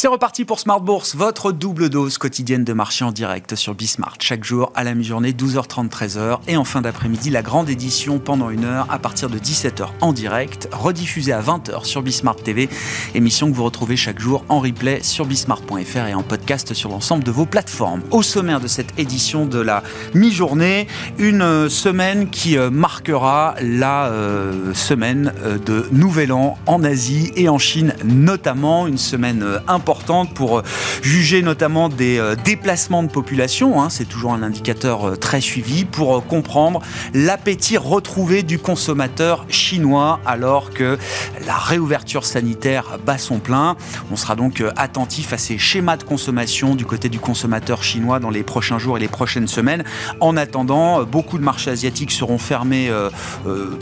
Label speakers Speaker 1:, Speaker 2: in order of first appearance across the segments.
Speaker 1: C'est reparti pour Smart Bourse, votre double dose quotidienne de marché en direct sur Bismart. Chaque jour à la mi-journée, 12h30, 13h. Et en fin d'après-midi, la grande édition pendant une heure à partir de 17h en direct, rediffusée à 20h sur Bismart TV. Émission que vous retrouvez chaque jour en replay sur bismart.fr et en podcast sur l'ensemble de vos plateformes. Au sommaire de cette édition de la mi-journée, une semaine qui euh, marquera la euh, semaine euh, de Nouvel An en Asie et en Chine notamment. Une semaine importante pour euh, juger notamment des euh, déplacements de population. Hein. c'est toujours un indicateur euh, très suivi pour comprendre l'appétit retrouvé du consommateur chinois alors que la réouverture sanitaire bat son plein. On sera donc attentif à ces schémas de consommation du côté du consommateur chinois dans les prochains jours et les prochaines semaines. En attendant, beaucoup de marchés asiatiques seront fermés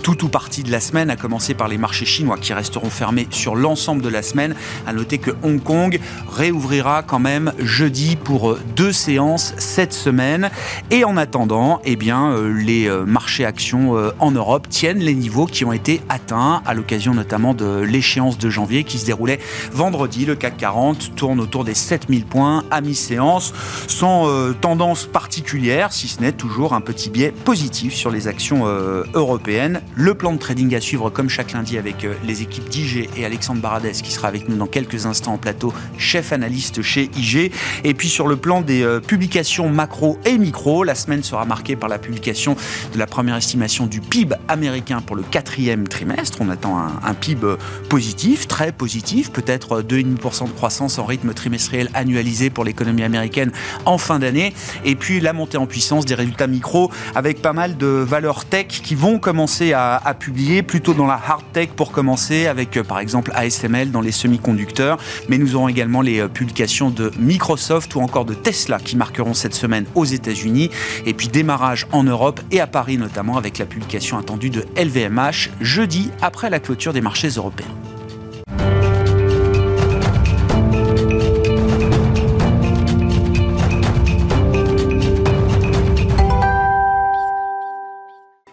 Speaker 1: tout ou partie de la semaine, à commencer par les marchés chinois qui resteront fermés sur l'ensemble de la semaine. À noter que Hong Kong réouvrira quand même jeudi pour deux séances cette semaine. Et en attendant, eh bien, euh, les euh, marchés actions euh, en Europe tiennent les niveaux qui ont été atteints à l'occasion notamment de l'échéance de janvier qui se déroulait vendredi. Le CAC 40 tourne autour des 7000 points à mi-séance sans tendance particulière, si ce n'est toujours un petit biais positif sur les actions européennes. Le plan de trading à suivre comme chaque lundi avec les équipes d'IG et Alexandre Baradès qui sera avec nous dans quelques instants en plateau chef analyste chez IG. Et puis sur le plan des euh, publications macro et micro, la semaine sera marquée par la publication de la première estimation du PIB américain pour le quatrième trimestre. On attend un, PIB positif, très positif, peut-être 2,5% de croissance en rythme trimestriel annualisé pour l'économie américaine en fin d'année. Et puis la montée en puissance des résultats micro avec pas mal de valeurs tech qui vont commencer à, à publier, plutôt dans la hard tech pour commencer, avec euh, par exemple ASML dans les semi-conducteurs. Mais nous aurons également les euh, publications de Microsoft ou encore de Tesla qui marqueront cette semaine aux États-Unis. Et puis démarrage en Europe et à Paris notamment avec la publication attendue de LVMH jeudi après la clôture des marchés européens.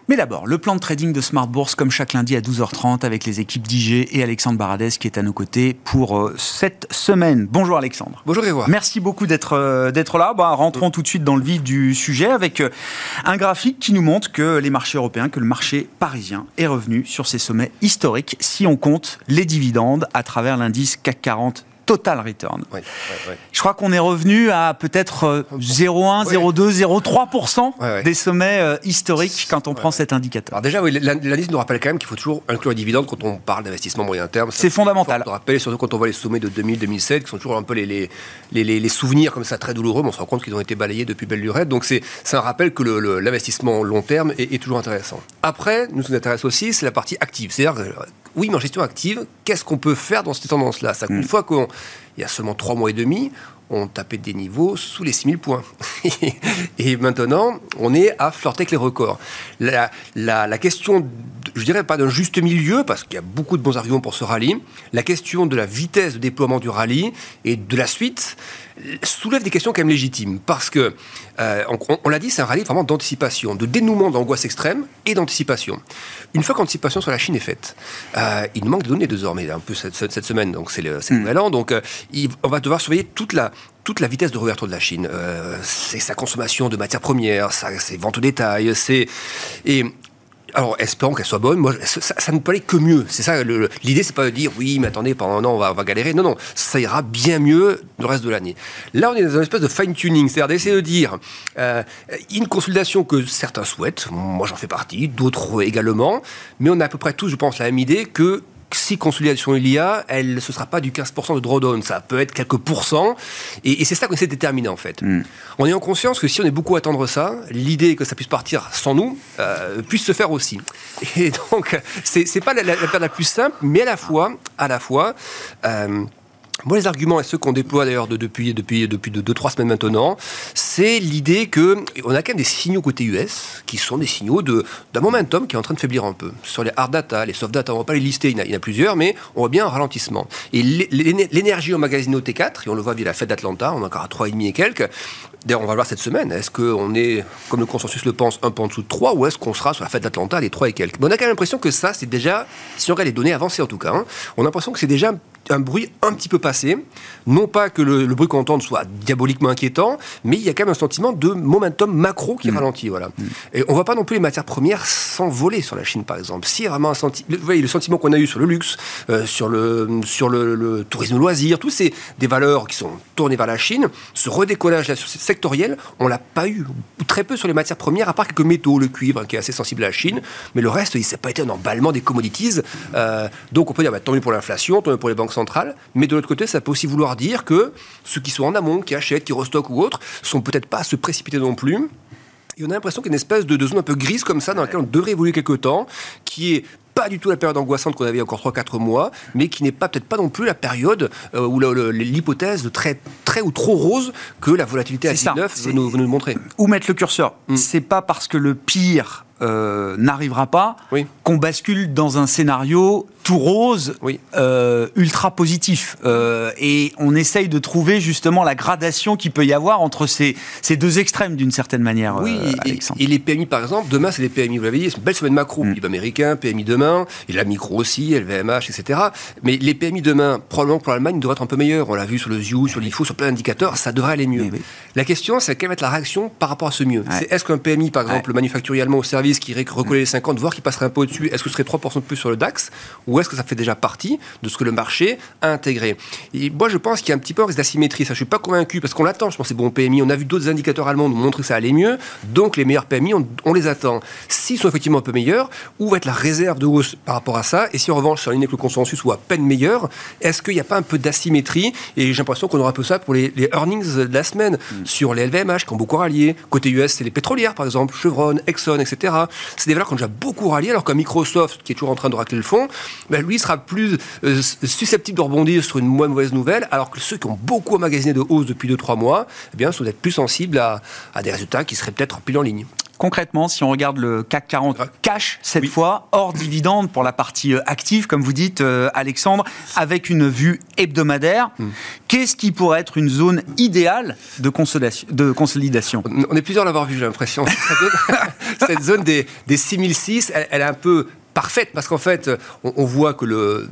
Speaker 1: Mais d'abord, le plan de trading de Smart Bourse, comme chaque lundi à 12h30, avec les équipes d'IG et Alexandre Baradès qui est à nos côtés pour euh, cette semaine. Bonjour Alexandre.
Speaker 2: Bonjour Grégoire.
Speaker 1: Merci beaucoup d'être euh, d'être là. Bah, rentrons tout de suite dans le vif du sujet avec euh, un graphique qui nous montre que les marchés européens, que le marché parisien est revenu sur ses sommets historiques si on compte les dividendes à travers l'indice CAC 40 total return. Je crois qu'on est revenu à peut-être 0,1, 0,2, 0,3% des sommets euh, historiques quand on prend cet indicateur.
Speaker 2: Alors déjà, l'indice nous rappelle quand même qu'il faut toujours inclure les dividendes quand on parle d'investissement moyen terme.
Speaker 1: C'est fondamental.
Speaker 2: On rappelle, surtout quand on voit les sommets de 2000-2007, qui sont toujours un peu les, les, les, les, souvenirs comme ça très douloureux, mais on se rend compte qu'ils ont été balayés depuis belle lurette. Donc c'est un rappel que l'investissement long terme est, est, toujours intéressant. Après, nous, ce qui nous intéresse aussi, c'est la partie active. C'est-à-dire oui, mais en gestion active, qu'est-ce qu'on peut faire dans cette tendance-là? Une mm. fois qu'il y a seulement trois mois et demi, on tapait des niveaux sous les 6000 points. et maintenant, on est à flirter avec les records. La, question, je dirais pas d'un juste milieu, parce qu'il y a beaucoup de bons arguments pour ce rallye, la question de la vitesse de déploiement du rallye et de la suite, soulève des questions quand même légitimes. Parce que, euh, on, l'a dit, c'est un rallye vraiment d'anticipation, de dénouement d'angoisse extrême et d'anticipation. Une fois qu'anticipation sur la Chine est faite, euh, il nous manque de données désormais, un peu cette, semaine, donc c'est le, mm. nouvel an. Donc, euh, on va devoir surveiller toute la, toute la vitesse de réouverture de la Chine. c'est sa consommation de matières premières, ses ventes au détail, c'est. Et alors, espérons qu'elle soit bonne. Moi, ça, ne peut aller que mieux. C'est ça. L'idée, c'est pas de dire oui, mais attendez, pendant un an, on va, galérer. Non, non, ça ira bien mieux le reste de l'année. Là, on est dans une espèce de fine tuning, c'est-à-dire d'essayer de dire euh, une consultation que certains souhaitent. Moi, j'en fais partie, d'autres également. Mais on a à peu près tous, je pense, la même idée que si consolidation il y a, elle, ce ne sera pas du 15% de drawdown, ça peut être quelques pourcents. Et, c'est ça qu'on essaie de déterminer en fait. Mm. En conscience que si on est beaucoup à attendre ça, l'idée que ça puisse partir sans nous euh, puisse se faire aussi. Et donc, c'est pas la, la, la plus simple, mais à la fois, à la fois, euh, moi, les arguments, et ceux qu'on déploie d'ailleurs depuis, depuis, depuis 2-3 semaines maintenant, c'est l'idée que on a quand même des signaux côté US qui sont des signaux de d'un momentum qui est en train de faiblir un peu. Sur les hard data, les soft data, on va pas les lister, il y en a, plusieurs, mais on voit bien un ralentissement. Et l'énergie emmagasinée au T4, et on le voit via la fête d'Atlanta, on est encore à 3,5 et quelques. D'ailleurs, on va le voir cette semaine. Est-ce qu'on est, comme le consensus le pense, un peu en dessous de 3 ou est-ce qu'on sera sur la fête d'Atlanta, les 3 et quelques? On a quand même l'impression que ça, c'est déjà, si on regarde les données avancées en tout cas, hein, on a l'impression que c'est déjà un bruit un petit peu passé. Non pas que le, bruit qu'on entend soit diaboliquement inquiétant, mais il y a quand même un sentiment de momentum macro qui mm. ralentit. Voilà. Mm. Et on ne voit pas non plus les matières premières s'envoler sur la Chine, par exemple. Si vraiment un sentiment, vous voyez, le sentiment qu'on a eu sur le luxe, euh, sur, le, sur le, tourisme loisir, tous ces des valeurs qui sont tournées vers la Chine, ce redécollage sectoriel, on l'a pas eu, très peu sur les matières premières, à part quelques métaux, le cuivre, qui est assez sensible à la Chine, mais le reste, il s'est pas été un emballement des commodities. Euh, donc on peut dire, bah, tant mieux pour l'inflation, tant mieux pour les banques centrale, mais de l'autre côté, ça peut aussi vouloir dire que ceux qui sont en amont, qui achètent, qui restockent ou autres, sont peut-être pas à se précipiter non plus. Et on a l'impression qu'il y a une espèce de, zone un peu grise comme ça, dans laquelle on devrait évoluer quelque temps, qui est pas du tout la période angoissante qu'on avait encore 3-4 mois, mais qui n'est pas peut-être pas non plus la période euh, où l'hypothèse de très, très ou trop rose que la volatilité à 19 veut nous, nous montrer.
Speaker 1: Où mettre le curseur? Mm. C'est pas parce que le pire euh, n'arrivera pas, qu'on bascule dans un scénario tout rose, euh, ultra positif. Euh, et on essaye de trouver justement la gradation qu'il peut y avoir entre ces, ces deux extrêmes d'une certaine manière.
Speaker 2: Oui, et, les PMI par exemple, demain c'est les PMI, vous l'avez dit, c'est une belle semaine macro, mm. PIB américain, PMI demain, et la micro aussi, LVMH, etc. Mais les PMI demain, probablement pour l'Allemagne, devraient être un peu meilleurs. On l'a vu sur le ZIU, sur l'IFO, sur plein d'indicateurs, ça devrait aller mieux. La question, c'est quelle va être la réaction par rapport à ce mieux? Est-ce qu'un PMI, par exemple, le manufacturier allemand au service, qui recoller les 50, voire qui passerait un peu au-dessus, est-ce que ce serait 3% de plus sur le DAX ou est-ce que ça fait déjà partie de ce que le marché a intégré? Et moi, je pense qu'il y a un petit peu un risque d'asymétrie. Ça, je suis pas convaincu parce qu'on l'attend. Je pense que c'est bon PMI. On a vu d'autres indicateurs allemands nous montrer que ça allait mieux. Donc, les meilleurs PMI, on, les attend. S'ils sont effectivement un peu meilleurs, où va être la réserve de hausse par rapport à ça? Et si en revanche, sur ligne avec le consensus ou à peine meilleur, est-ce qu'il n'y a pas un peu d'asymétrie? Et j'ai l'impression qu'on aura un peu ça pour les, earnings de la semaine mm. sur les LVMH qui ont beaucoup rallié. Côté US, c'est les pétrolières, par exemple, Chevron, Exxon, etc. C'est des valeurs qui ont déjà beaucoup rallié, alors qu'un Microsoft, qui est toujours en train de racler le fond, ben, lui sera plus euh, susceptible de rebondir sur une moins mauvaise nouvelle, alors que ceux qui ont beaucoup emmagasiné de hausse depuis 2-3 mois, eh bien, sont peut-être plus sensibles à, des résultats qui seraient peut-être pile en ligne.
Speaker 1: Concrètement, si on regarde le CAC 40 cash cette fois, hors dividende pour la partie euh, active, comme vous dites, euh, Alexandre, avec une vue hebdomadaire, hmm. qu'est-ce qui pourrait être une zone idéale de consolidation,
Speaker 2: On est plusieurs à l'avoir vu, j'ai l'impression. Cette zone des, des 6006, elle, elle est un peu parfaite, parce qu'en fait, on, voit que le,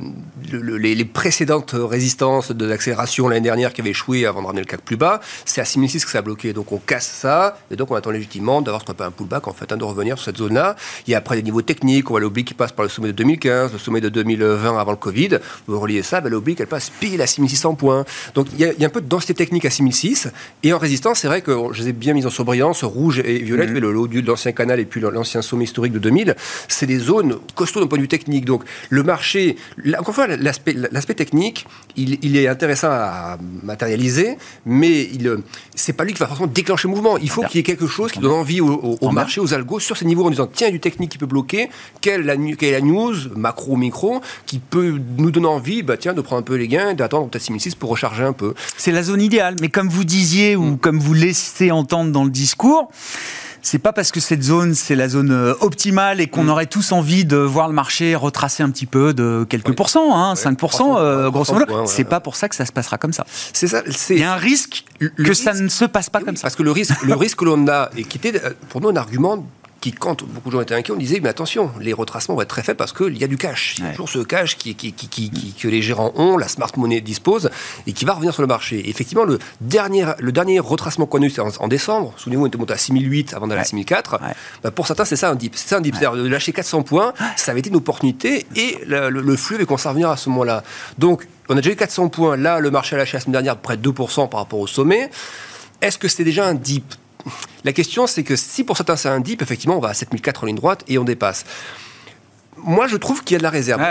Speaker 2: les, précédentes résistances de l'accélération l'année dernière qui avaient échoué avant de ramener le CAC plus bas, c'est à 6006 que ça a bloqué. Donc on casse ça, et donc on attend légitimement d'avoir ce qu'on appelle un pullback, en fait, hein, de revenir sur cette zone-là. Il y a après des niveaux techniques, on voit l'oblique qui passe par le sommet de 2015, le sommet de 2020 avant le Covid. Vous reliez ça, ben, l'oblique, elle passe pile à 6600 points. Donc il y, a, un peu de densité technique à 6006, et en résistance, c'est vrai que je les ai bien mis en surbrillance, rouge et violette, mmh. mais le haut de l'ancien canal et puis l'ancien sommet historique de 2000, c'est des zones costaud d'un point de vue technique. Donc le marché, encore une fois, l'aspect technique, il, est intéressant à matérialiser, mais il c'est pas lui qui va forcément déclencher le mouvement. Il faut qu'il y ait quelque chose qui donne envie au, marché, aux algos, sur ces niveaux en disant tiens, du technique qui peut bloquer, quelle, la, quelle est la news, macro, micro, qui peut nous donner envie bah, tiens, de prendre un peu les gains, d'attendre peut-être 6006 pour recharger un peu.
Speaker 1: C'est la zone idéale, mais comme vous disiez, ou mm. comme vous laissez entendre dans le discours, c'est pas parce que cette zone, c'est la zone euh, optimale et qu'on mm. aurait tous envie de voir le marché retracer un petit peu de quelques pourcents, hein, 5%, euh, grosso modo. C'est pas pour ça que ça se passera comme ça.
Speaker 2: C'est ça.
Speaker 1: Il y a un risque que ça ne se passe pas comme ça.
Speaker 2: Parce que le risque, le risque que l'on a, et qui était euh, pour nous un argument qui, quand beaucoup de gens étaient inquiets, on disait, mais attention, les retracements vont être très faibles parce qu'il y a du cash. Il y a toujours ce cash qui, qui, qui, que les gérants ont, la smart money dispose, et qui va revenir sur le marché. effectivement, le dernier, le dernier retracement qu'on a eu, c'est en, décembre. Souvenez-vous, on était monté à 6008 avant d'aller à 6004. Bah, pour certains, c'est ça un dip. C'est ça un dip. C'est-à-dire de lâcher 400 points, ça avait été une opportunité, et le, flux avait commencé à revenir à ce moment-là. Donc, on a déjà eu 400 points. Là, le marché a lâché la semaine dernière près de 2% par rapport au sommet. Est-ce que c'était déjà un dip la question, c'est que si pour certains c'est un dip, effectivement, on va à 7004 en ligne droite et on dépasse. Moi, je trouve qu'il y a de la réserve.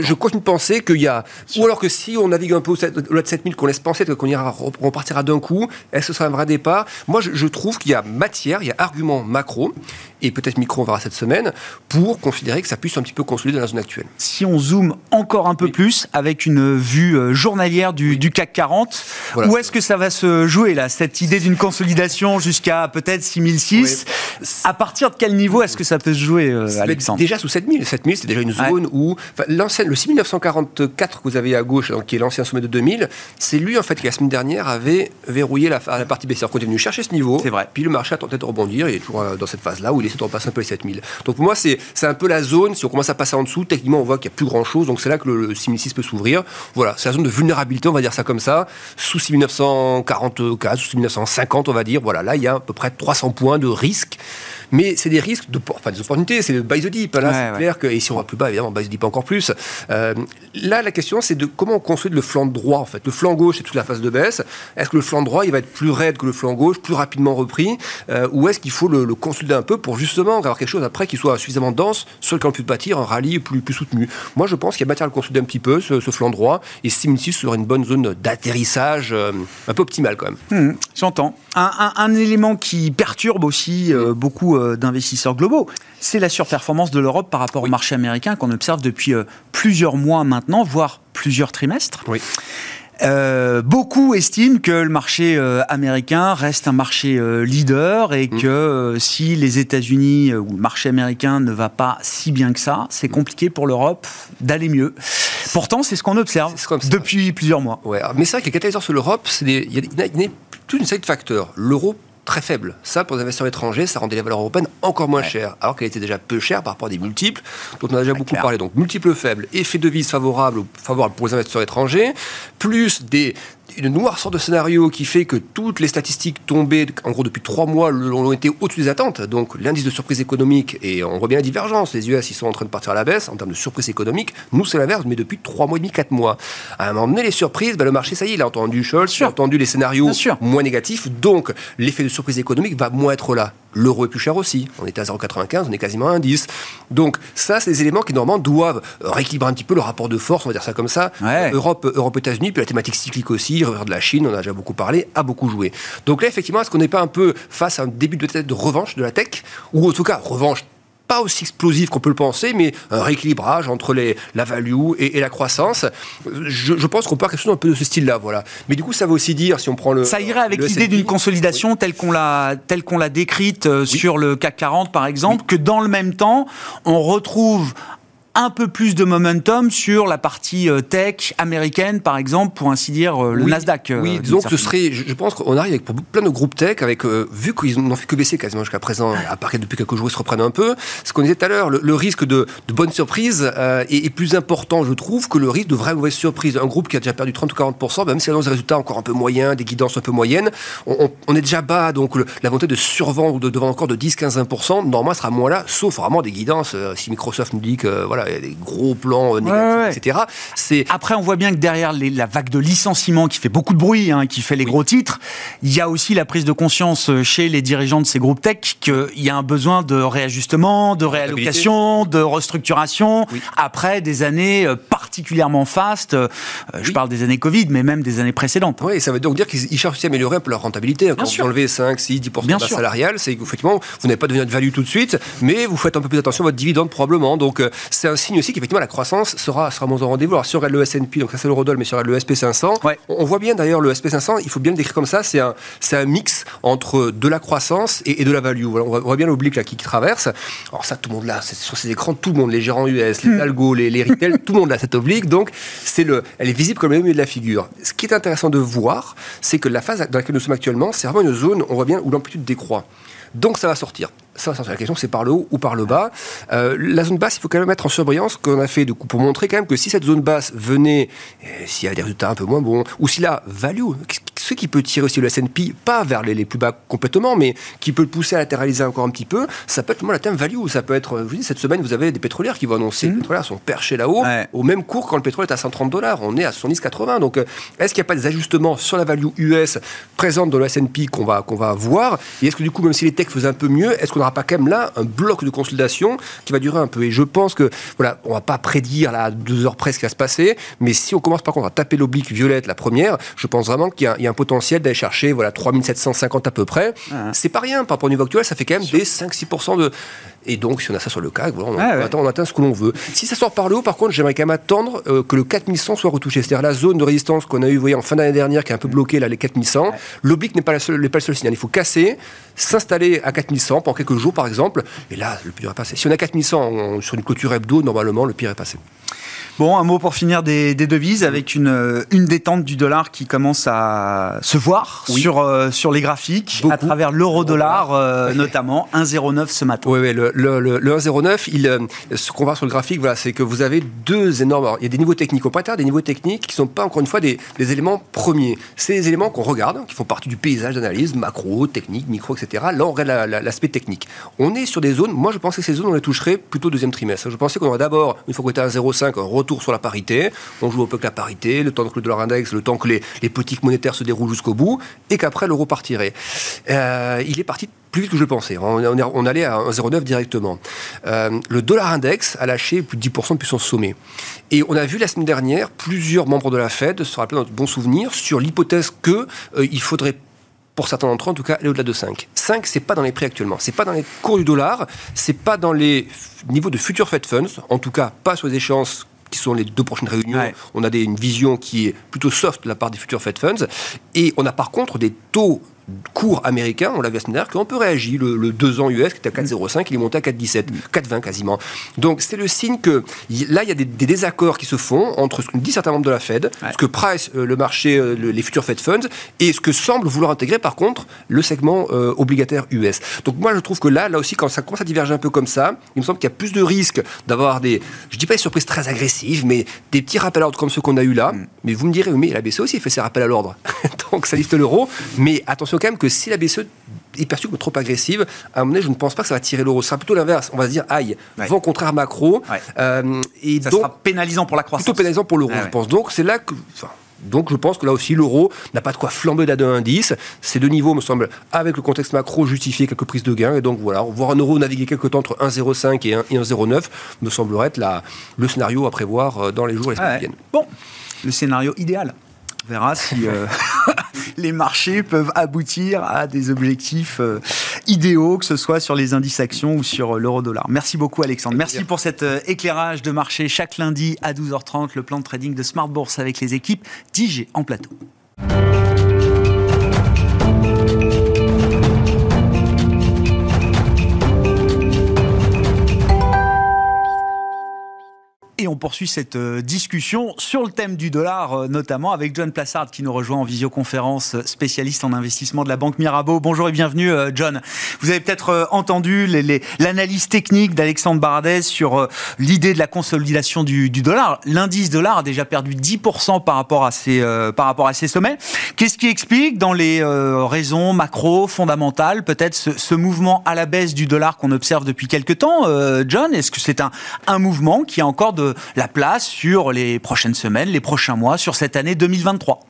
Speaker 2: je, continue de penser qu'il y a. Ou alors que si on navigue un peu au-delà de 7000, qu'on laisse penser qu'on ira, on partira d'un coup, est-ce que ce sera un vrai départ? Moi, je, trouve qu'il y a matière, il y a argument macro, et peut-être micro, on verra cette semaine, pour considérer que ça puisse un petit peu consolider dans la zone actuelle.
Speaker 1: Si on zoome encore un peu plus, avec une vue euh, journalière du, CAC 40, où est-ce que ça va se jouer, là, cette idée d'une consolidation jusqu'à peut-être 6006 À partir de quel niveau est-ce que ça peut se jouer, euh, Alexandre?
Speaker 2: Déjà sous 7000. 7000, c'est déjà une zone où. L'ancien, le 6944 que vous avez à gauche, qui est l'ancien sommet de 2000, c'est lui, en fait, qui la semaine dernière avait verrouillé la, la partie baissière. On est venu chercher ce niveau.
Speaker 1: C'est vrai.
Speaker 2: Puis le marché a tenté de rebondir. Il est toujours euh, dans cette phase-là où il essaie de repasser un peu les 7000. Donc pour moi, c'est un peu la zone. Si on commence à passer en dessous, techniquement, on voit qu'il n'y a plus grand-chose. Donc c'est là que le, 6006 peut s'ouvrir. Voilà, c'est la zone de vulnérabilité, on va dire ça comme ça. Sous 6944, sous 6950, on va dire. Voilà, là, il y a à peu près 300 points de risque. Mais c'est des risques, de, enfin des opportunités, c'est le buy the deep. Là, c'est clair que, et si on va plus bas, évidemment, buy the deep encore plus. Euh, là, la question, c'est de comment on construit le flanc droit, en fait. Le flanc gauche, c'est toute la phase de baisse. Est-ce que le flanc droit, il va être plus raide que le flanc gauche, plus rapidement repris euh, Ou est-ce qu'il faut le, le, consolider un peu pour justement avoir quelque chose après qui soit suffisamment dense sur lequel on peut bâtir un rallye plus, plus soutenu? Moi, je pense qu'il y a matière à le consolider un petit peu, ce, flanc droit. Et 6006 serait une bonne zone d'atterrissage euh, un peu optimale quand
Speaker 1: même. Mmh, j'entends. Un, un, élément qui perturbe aussi beaucoup d'investisseurs globaux. C'est la surperformance de l'Europe par rapport au marché américain qu'on observe depuis euh, plusieurs mois maintenant, voire plusieurs trimestres.
Speaker 2: Oui.
Speaker 1: Euh, beaucoup estiment que le marché euh, américain reste un marché leader et mm. que si les États-Unis ou le marché américain ne va pas si bien que ça, c'est compliqué pour l'Europe d'aller mieux. Pourtant, c'est ce qu'on observe depuis plusieurs mois.
Speaker 2: Ouais, mais c'est vrai que les catalyseurs sur l'Europe, il y, a toute une série de facteurs. L'euro très faible. Ça, pour les investisseurs étrangers, ça rendait les valeurs européennes encore moins chères, alors qu'elles étaient déjà peu chères par rapport à des multiples dont on a déjà beaucoup parlé. Donc, multiples faibles, effet de devise favorable, favorable pour les investisseurs étrangers, plus des, une noirceur de scénario qui fait que toutes les statistiques tombées, en gros depuis trois mois, ont été au-dessus des attentes. Donc l'indice de surprise économique, et on voit bien la divergence, les US ils sont en train de partir à la baisse en termes de surprise économique, nous c'est l'inverse, mais depuis trois mois et demi, quatre mois. À un moment donné, les surprises, ben, le marché, ça y est, il a entendu Scholz, il a entendu les scénarios moins négatifs, donc l'effet de surprise économique va moins être là. L'euro est plus cher aussi. On était à 0,95, on est quasiment à 1,10. Donc ça, c'est des éléments qui normalement doivent rééquilibrer un petit peu le rapport de force, on va dire ça comme ça. Europe, Europe, États-Unis, puis la thématique cyclique aussi, de la Chine, on a déjà beaucoup parlé, a beaucoup joué. Donc là, effectivement, est-ce qu'on n'est pas un peu face à un début de, de revanche de la tech? Ou en tout cas, revanche pas aussi explosif qu'on peut le penser, mais un rééquilibrage entre les, la value et, la croissance. Je, pense qu'on peut avoir quelque chose un peu de ce style-là, voilà. Mais du coup, ça veut aussi dire, si on prend le...
Speaker 1: Ça irait avec l'idée d'une consolidation telle qu'on l'a telle qu'on l'a décrite euh, sur le CAC 40, par exemple, que dans le même temps, on retrouve un peu plus de momentum sur la partie euh, tech américaine, par exemple, pour ainsi dire, euh, le Nasdaq.
Speaker 2: Euh, oui, donc ce serait, je pense qu'on arrive avec plein de groupes tech, avec, vu qu'ils n'ont fait que baisser quasiment jusqu'à présent, à part depuis quelques jours ils se reprennent un peu, ce qu'on disait tout à l'heure, le, risque de, de bonnes surprises est, plus important, je trouve, que le risque de vraies mauvaises surprises. Un groupe qui a déjà perdu 30 ou 40%, même s'il annonce des résultats encore un peu moyens, des guidances un peu moyennes, on, est déjà bas, donc la volonté de survendre ou de devant encore de 10-15%, normalement, sera moins là, sauf vraiment des guidances. si Microsoft nous dit que voilà, il y a des gros plans euh, négatifs, etc.
Speaker 1: C'est Après, on voit bien que derrière la vague de licenciements qui fait beaucoup de bruit, hein, qui fait les gros titres, il y a aussi la prise de conscience euh, chez les dirigeants de ces groupes tech qu'il y a un besoin de réajustement, de réallocation, de restructuration, après des années euh, particulièrement fastes. Je parle des années Covid, mais même des années précédentes.
Speaker 2: Oui, ça veut donc dire qu'ils cherchent aussi à améliorer un peu leur rentabilité. Quand vous enlevez 5, 6, 10% de salariale, c'est qu'effectivement, vous n'avez pas de value tout de suite, mais vous faites un peu plus attention à votre dividende probablement. Donc, c'est un signe aussi qu'effectivement la croissance sera, sera moins au rendez-vous. Alors, si on regarde le S&P, donc ça c'est le Rodol, mais si on regarde le SP500, on, voit bien d'ailleurs le SP500, il faut bien le décrire comme ça, c'est un, c'est un mix entre de la croissance et, de la value. Voilà, on, voit, bien l'oblique là qui, traverse. Alors ça, tout le monde là, c'est, sur ces écrans, tout le monde, les gérants US, les hmm. algos, les, les retail, tout le monde a cette oblique. Donc, c'est le, elle est visible comme le milieu de la figure. Ce qui est intéressant de voir, c'est que la phase dans laquelle nous sommes actuellement, c'est vraiment une zone, on voit bien, où l'amplitude décroît. Donc ça va sortir. Ça, ça la question, c'est par le haut ou par le bas. Euh, la zone basse, il faut quand même mettre en surbrillance qu'on a fait pour montrer quand même que si cette zone basse venait, s'il y a des résultats un peu moins bons, ou si la value, ce qui peut tirer aussi le S&P, pas vers les, plus bas complètement, mais qui peut le pousser à latéraliser encore un petit peu, ça peut être moi la thème value. Ça peut être, je vous dis, cette semaine, vous avez des pétrolières qui vont annoncer. Les mmh. pétrolières sont perchés là-haut, au même cours quand le pétrole est à 130 dollars. On est à 70-80. Donc, euh, est-ce qu'il n'y a pas des ajustements sur la value US présente dans le S&P qu'on va, qu'on va voir? Et est-ce que du coup, même si les techs faisaient un peu mieux, est-ce qu'on n'aura pas quand même là un bloc de consolidation qui va durer un peu? Et je pense que, voilà, on va pas prédire à deux heures près ce qui va se passer, mais si on commence par contre à taper l'oblique violette, la première, je pense vraiment qu'il y, a un potentiel d'aller chercher voilà, 3750 à peu près. Ah. C'est pas rien par rapport au niveau actuel, ça fait quand même des 5-6% de. Et donc, si on a ça sur le CAC, voilà, on, ah on, atteint, ce que l'on veut. Si ça sort par le haut, par contre, j'aimerais quand même attendre euh, que le 4100 soit retouché. C'est-à-dire la zone de résistance qu'on a eu, vous voyez, en fin d'année dernière, qui est un peu bloquée, là, les 4100. L'oblique n'est pas, le seul signal. Il faut casser, s'installer à 4100 pendant quelques jours, par exemple. Et là, le pire est passé. Si on a 4100 sur une clôture hebdo, normalement, le pire est passé.
Speaker 1: Bon, un mot pour finir des, devises avec une, euh, une détente du dollar qui commence à se voir sur, euh, sur les graphiques à travers l'euro-dollar euh, notamment 1,09 ce matin.
Speaker 2: Oui, oui le, le, le, 1,09, il, ce qu'on voit sur le graphique, voilà, c'est que vous avez deux énormes. il y a des niveaux techniques. On peut des niveaux techniques qui ne sont pas encore une fois des, des éléments premiers. C'est des éléments qu'on regarde, qui font partie du paysage d'analyse, macro, technique, micro, etc. Là, on regarde l'aspect technique. On est sur des zones, moi je pensais que ces zones, on les toucherait plutôt deuxième trimestre. Je pensais qu'on aurait d'abord, une fois qu'on était à 1,05, un retour sur la parité. On joue un peu que la parité, le temps que le dollar index, le temps que les, les politiques monétaires se déroulent jusqu'au bout, et qu'après l'euro partirait. Euh, il est parti plus vite que je pensais. On, on, allait à 1,09 directement. Euh, le dollar index a lâché plus de 10% depuis son sommet. Et on a vu la semaine dernière plusieurs membres de la Fed se rappeler notre bon souvenir sur l'hypothèse qu'il euh, il faudrait pour certains d'entre eux, en tout cas, aller au-delà de 5. 5, c'est pas dans les prix actuellement. C'est pas dans les cours du dollar. C'est pas dans les niveaux de futurs Fed Funds. En tout cas, pas sur les échéances qui sont les deux prochaines réunions, on a des, une vision qui est plutôt soft de la part des futurs Fed Funds. Et on a par contre des taux cours américain, on l'a vu la semaine dernière, qui ont un peu réagi. Le, 2 ans US qui était à 4,05, il est monté à 4,17, 4,20 quasiment. Donc c'est le signe que là, il y a des, désaccords qui se font entre ce que dit certains membres de la Fed, ce que price euh, le marché, euh, les futurs Fed Funds, et ce que semble vouloir intégrer par contre le segment euh, obligataire US. Donc moi, je trouve que là, là aussi, quand ça commence à diverger un peu comme ça, il me semble qu'il y a plus de risques d'avoir des, je dis pas des surprises très agressives, mais des petits rappels à l'ordre comme ceux qu'on a eu là. Mm. Mais vous me direz, oui, mais la BCE aussi fait ses rappels à l'ordre. Donc ça liste l'euro. Mais attention quand même que si la BCE est perçue comme trop agressive, à un moment donné, je ne pense pas que ça va tirer l'euro. Ce sera plutôt l'inverse. On va se dire, aïe, vent contraire macro.
Speaker 1: Euh, et ça sera pénalisant pour la croissance.
Speaker 2: Plutôt pénalisant pour l'euro, je pense. Donc c'est là que... donc je pense que là aussi l'euro n'a pas de quoi flamber d'un indice. Ces deux niveaux me semblent, avec le contexte macro, justifier quelques prises de gains. Et donc voilà, voir un euro naviguer quelque temps entre 1,05 et 1,09 me semblerait être la, le scénario à prévoir euh, dans les jours et les semaines qui viennent.
Speaker 1: Bon, le scénario idéal. On verra si euh, les marchés peuvent aboutir à des objectifs euh, idéaux, que ce soit sur les indices actions ou sur euh, l'euro-dollar. Merci beaucoup Alexandre. Merci pour cet éclairage de marché chaque lundi à 12h30, le plan de trading de Smart Bourse avec les équipes d'IG en plateau. Et on poursuit cette euh, discussion sur le thème du dollar, euh, notamment avec John Plassard qui nous rejoint en visioconférence, euh, spécialiste en investissement de la Banque Mirabeau. Bonjour et bienvenue, John. Vous avez peut-être entendu l'analyse technique d'Alexandre Baradez sur l'idée de la consolidation du, dollar. L'indice dollar a déjà perdu 10% par rapport à ses, par rapport à ses sommets. Qu'est-ce qui explique, dans les raisons macro, fondamentales, peut-être ce, mouvement à la baisse du dollar qu'on observe depuis quelques temps, John? Est-ce que c'est un, un mouvement qui a encore de la place sur les prochaines semaines, les prochains mois, sur cette année 2023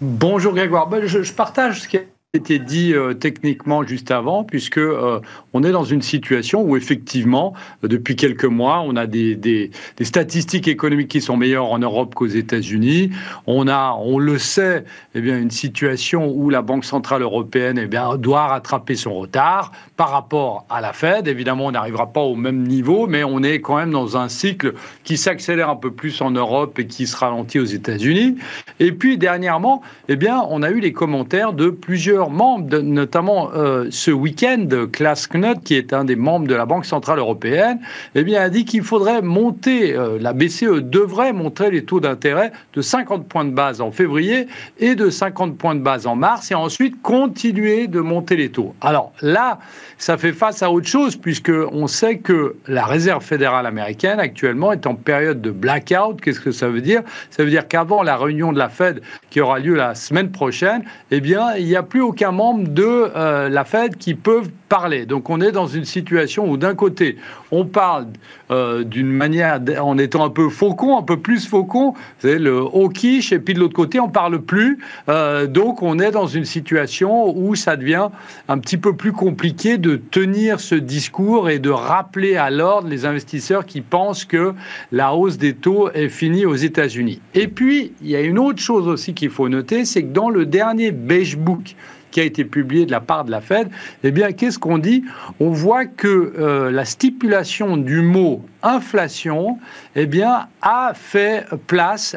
Speaker 3: Bonjour Grégoire, ben, je, je partage ce qui est été dit euh, techniquement juste avant, puisque euh, on est dans une situation où effectivement, euh, depuis quelques mois, on a des, des, statistiques économiques qui sont meilleures en Europe qu'aux États-Unis. On a, on le sait, eh bien, une situation où la Banque centrale européenne eh bien, doit rattraper son retard par rapport à la Fed. Évidemment, on n'arrivera pas au même niveau, mais on est quand même dans un cycle qui s'accélère un peu plus en Europe et qui se ralentit aux États-Unis. Et puis, dernièrement, eh bien, on a eu les commentaires de plusieurs membres, notamment euh, ce week-end, Klaas Knut, qui est un des membres de la Banque Centrale Européenne, eh bien, a dit qu'il faudrait monter, euh, la BCE devrait monter les taux d'intérêt de 50 points de base en février et de 50 points de base en mars, et ensuite continuer de monter les taux. Alors là, ça fait face à autre chose, puisqu'on sait que la Réserve fédérale américaine, actuellement, est en période de blackout. Qu'est-ce que ça veut dire? Ça veut dire qu'avant la réunion de la Fed, qui aura lieu la semaine prochaine, eh bien, il n'y a plus aucun membre de euh, la Fed qui peuvent parler. Donc on est dans une situation où d'un côté, on parle euh, d'une manière, en étant un peu faucon, un peu plus faucon, savez, le hawkish, et puis de l'autre côté, on parle plus. Euh, donc on est dans une situation où ça devient un petit peu plus compliqué de tenir ce discours et de rappeler à l'ordre les investisseurs qui pensent que la hausse des taux est finie aux États-Unis. Et puis, il y a une autre chose aussi qu'il faut noter, c'est que dans le dernier Beige Book, qui a été publié de la part de la Fed, eh bien, qu'est-ce qu'on dit? On voit que euh, la stipulation du mot inflation, eh bien, a fait place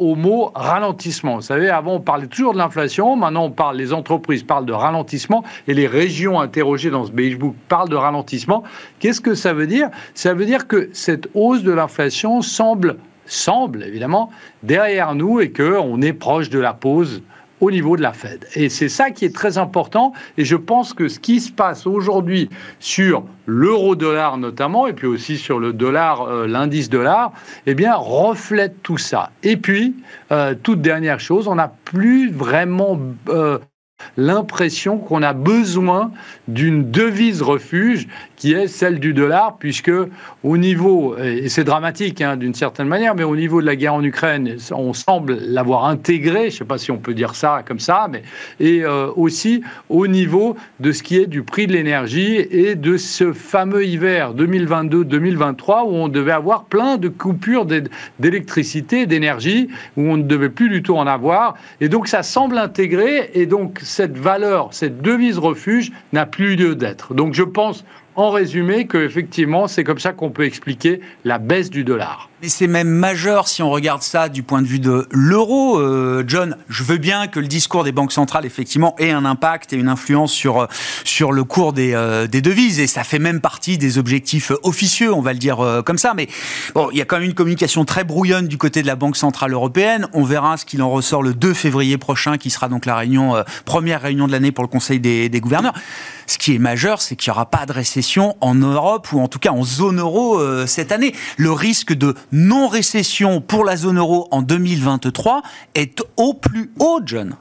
Speaker 3: au mot ralentissement. Vous savez, avant, on parlait toujours de l'inflation, maintenant, on parle, les entreprises parlent de ralentissement et les régions interrogées dans ce beige book parlent de ralentissement. Qu'est-ce que ça veut dire? Ça veut dire que cette hausse de l'inflation semble semble évidemment derrière nous et qu'on est proche de la pause au niveau de la Fed. Et c'est ça qui est très important. Et je pense que ce qui se passe aujourd'hui sur l'euro-dollar notamment, et puis aussi sur le dollar, euh, l'indice dollar, eh bien, reflète tout ça. Et puis, euh, toute dernière chose, on n'a plus vraiment euh, l'impression qu'on a besoin d'une devise refuge qui est celle du dollar, puisque au niveau, et c'est dramatique hein, d'une certaine manière, mais au niveau de la guerre en Ukraine, on semble l'avoir intégré, je ne sais pas si on peut dire ça comme ça, mais et euh, aussi au niveau de ce qui est du prix de l'énergie et de ce fameux hiver 2022-2023 où on devait avoir plein de coupures d'électricité, d'énergie, où on ne devait plus du tout en avoir, et donc ça semble intégré, et donc cette valeur, cette devise refuge n'a plus lieu d'être. Donc je pense en résumé qu'effectivement, c'est comme ça qu'on peut expliquer la baisse du dollar.
Speaker 1: Mais c'est même majeur si on regarde ça du point de vue de l'euro. Euh, John, je veux bien que le discours des banques centrales, effectivement, ait un impact et une influence sur, euh, sur le cours des, euh, des devises. Et ça fait même partie des objectifs officieux, on va le dire comme ça. Mais bon, il y a quand même une communication très brouillonne du côté de la Banque Centrale Européenne. On verra ce qu'il en ressort le 2 février prochain, qui sera donc la réunion, première réunion de l'année pour le Conseil des, des gouverneurs. Ce qui est majeur, c'est qu'il n'y aura pas de récession en Europe, ou en tout cas en zone euro cette année. Le risque de non-récession pour la zone euro en 2023 est au plus haut, John.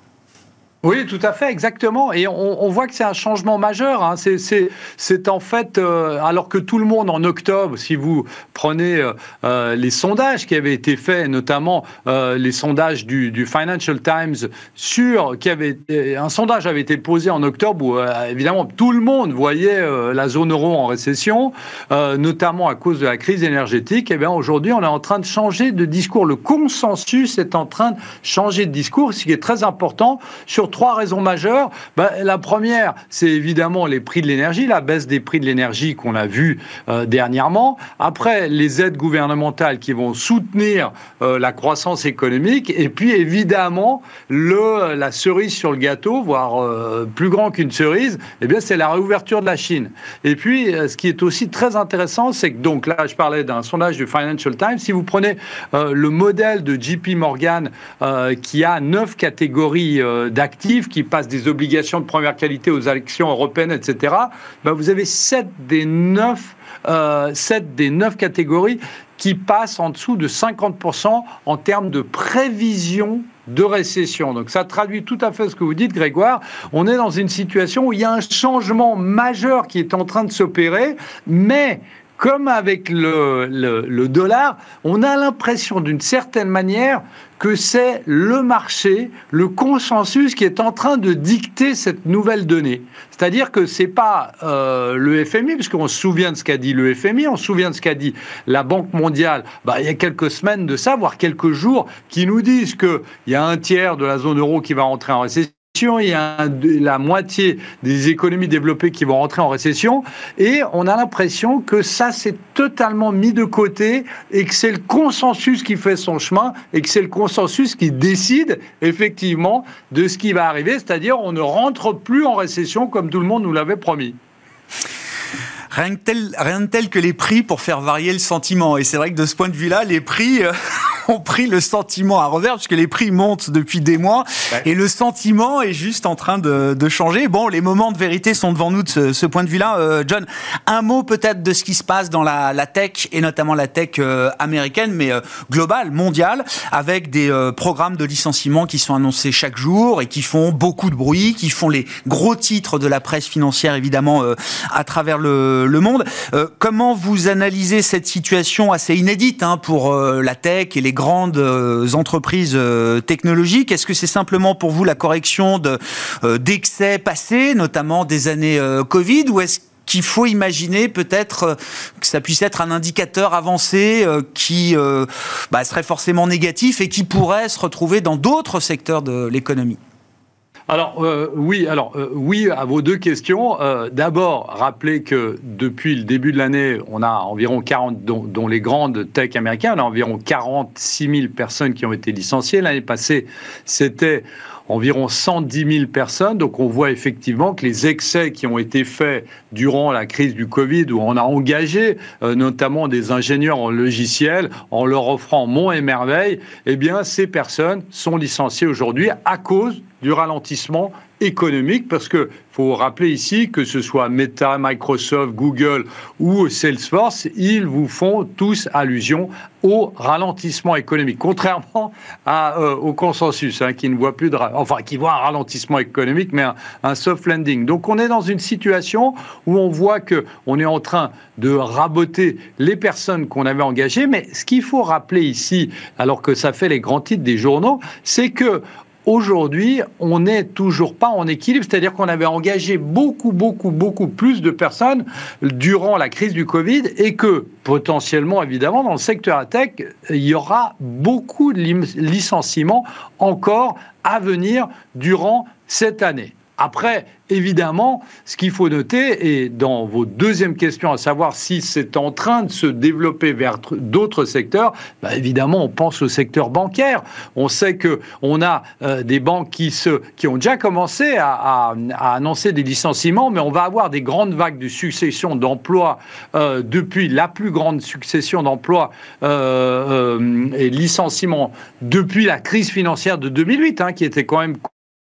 Speaker 3: Oui, tout à fait, exactement. Et on, voit que c'est un changement majeur. Hein. C'est en fait, euh, alors que tout le monde en octobre, si vous prenez euh, euh, les sondages qui avaient été faits, notamment les sondages du, Financial Times sur, qui avait, un sondage avait été posé en octobre où évidemment tout le monde voyait la zone euro en récession, notamment à cause de la crise énergétique. Et eh bien aujourd'hui, on est en train de changer de discours. Le consensus est en train de changer de discours, ce qui est très important sur trois raisons majeures. Ben, la première, c'est évidemment les prix de l'énergie, la baisse des prix de l'énergie qu'on a vu euh, dernièrement. Après, les aides gouvernementales qui vont soutenir euh, la croissance économique. Et puis, évidemment, le, la cerise sur le gâteau, voire euh, plus grand qu'une cerise, eh bien, c'est la réouverture de la Chine. Et puis, ce qui est aussi très intéressant, c'est que donc là, je parlais d'un sondage du Financial Times. Si vous prenez le modèle de JP Morgan qui a neuf catégories d'actifs, qui passent des obligations de première qualité aux élections européennes, etc., ben vous avez 7 des 9 euh, des neuf catégories qui passent en dessous de 50% en termes de prévision de récession. Donc ça traduit tout à fait ce que vous dites, Grégoire. On est dans une situation où il y a un changement majeur qui est en train de s'opérer, mais comme avec le, le dollar, on a l'impression d'une certaine manière que c'est le marché, le consensus qui est en train de dicter cette nouvelle donnée. C'est-à-dire que c'est pas euh, le FMI, puisqu'on se souvient de ce qu'a dit le FMI, on se souvient de ce qu'a dit la Banque mondiale bah, il y a quelques semaines de ça, voire quelques jours, qui nous disent qu'il y a un tiers de la zone euro qui va rentrer en récession il y a la moitié des économies développées qui vont rentrer en récession, et on a l'impression que ça s'est totalement mis de côté et que c'est le consensus qui fait son chemin et que c'est le consensus qui décide effectivement de ce qui va arriver, c'est-à-dire on ne rentre plus en récession comme tout le monde nous l'avait promis.
Speaker 1: Rien de, tel, rien de tel que les prix pour faire varier le sentiment. Et c'est vrai que de ce point de vue-là, les prix, euh, ont pris le sentiment à revers, puisque les prix montent depuis des mois, et le sentiment est juste en train de, de, changer. Bon, les moments de vérité sont devant nous de ce, ce point de vue-là. Euh, John, un mot peut-être de ce qui se passe dans la, la tech, et notamment la tech euh, américaine, mais euh, globale, mondiale, avec des euh, programmes de licenciement qui sont annoncés chaque jour et qui font beaucoup de bruit, qui font les gros titres de la presse financière, évidemment, euh, à travers le, le monde. comment vous analysez cette situation assez inédite hein, pour la tech et les grandes euh, entreprises euh, technologiques. Est-ce que c'est simplement pour vous la correction euh, d'excès passés, notamment des années Covid, ou est-ce qu'il faut imaginer peut-être que ça puisse être un indicateur avancé qui bah, serait forcément négatif et qui pourrait se retrouver dans d'autres secteurs de l'économie?
Speaker 3: Alors euh, oui, alors euh, oui à vos deux questions. Euh, D'abord, rappelez que depuis le début de l'année, on a environ 40, dont, dont, les grandes tech américaines, on a environ 46 000 personnes qui ont été licenciées. L'année passée, c'était environ 110 000 personnes. Donc on voit effectivement que les excès qui ont été faits durant la crise du Covid, où on a engagé euh, notamment des ingénieurs en logiciel en leur offrant mon et merveille, eh bien ces personnes sont licenciées aujourd'hui à cause du ralentissement économique, parce que faut rappeler ici que ce soit Meta, Microsoft, Google ou Salesforce, ils vous font tous allusion au ralentissement économique, contrairement euh, au consensus, hein, qui ne voit plus de, enfin, qui voit un ralentissement économique, mais un, un, soft landing. Donc, on est dans une situation où on voit que on est en train de raboter les personnes qu'on avait engagées, mais ce qu'il faut rappeler ici, alors que ça fait les grands titres des journaux, c'est que Aujourd'hui, on n'est toujours pas en équilibre, c'est-à-dire qu'on avait engagé beaucoup, beaucoup, beaucoup plus de personnes durant la crise du Covid et que potentiellement, évidemment, dans le secteur tech, il y aura beaucoup de licenciements encore à venir durant cette année. Après, évidemment, ce qu'il faut noter, et dans vos deuxièmes questions, à savoir si c'est en train de se développer vers d'autres secteurs, bah évidemment, on pense au secteur bancaire. On sait que on a euh, des banques qui, se, qui ont déjà commencé à, à, à, annoncer des licenciements, mais on va avoir des grandes vagues de succession d'emplois euh, depuis la plus grande succession d'emplois euh, euh et licenciements depuis la crise financière de 2008, hein, qui était quand même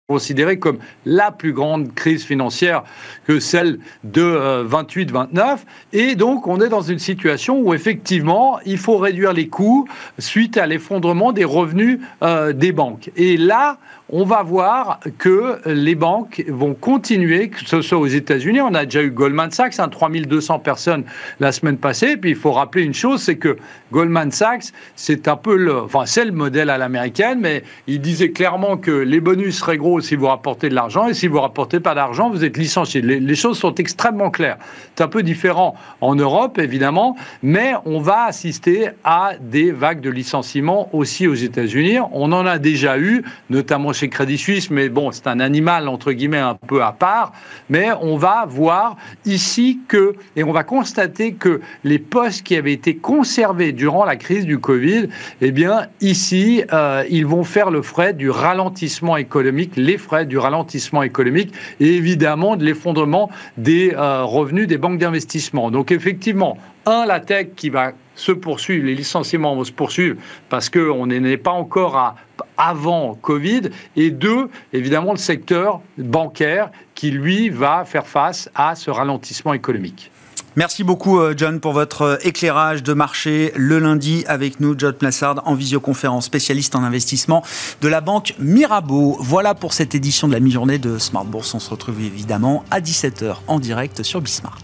Speaker 3: considérée comme la plus grande crise financière que celle de 28-29. Euh, Et donc, on est dans une situation où, effectivement, il faut réduire les coûts suite à l'effondrement des revenus euh, des banques. Et là, on va voir que les banques vont continuer, que ce soit aux États-Unis, on a déjà eu Goldman Sachs, hein, 3200 personnes la semaine passée. Et puis, il faut rappeler une chose, c'est que Goldman Sachs, c'est un peu le, enfin, le modèle à l'américaine, mais il disait clairement que les bonus seraient gros si vous rapportez de l'argent, et si vous rapportez pas d'argent, vous êtes licencié. Les, les, choses sont extrêmement claires. C'est un peu différent en Europe, évidemment, mais on va assister à des vagues de licenciements aussi aux États-Unis. On en a déjà eu, notamment chez Crédit Suisse, mais bon, c'est un animal, entre guillemets, un peu à part. Mais on va voir ici que, et on va constater que les postes qui avaient été conservés durant la crise du Covid, eh bien, ici, euh, ils vont faire le frais du ralentissement économique, les frais du ralentissement économique et évidemment de l'effondrement des euh, revenus des banques d'investissement. Donc effectivement, un, la tech qui va se poursuivre, les licenciements vont se poursuivre parce qu'on n'est pas encore à avant Covid, et deux, évidemment, le secteur bancaire qui, lui, va faire face à ce ralentissement économique.
Speaker 1: Merci beaucoup, euh, John, pour votre euh, éclairage de marché le lundi avec nous, John Plassard, en visioconférence, spécialiste en investissement de la banque Mirabeau. Voilà pour cette édition de la mi-journée de Smart Bourse. On se retrouve évidemment à 17h en direct sur Bismart.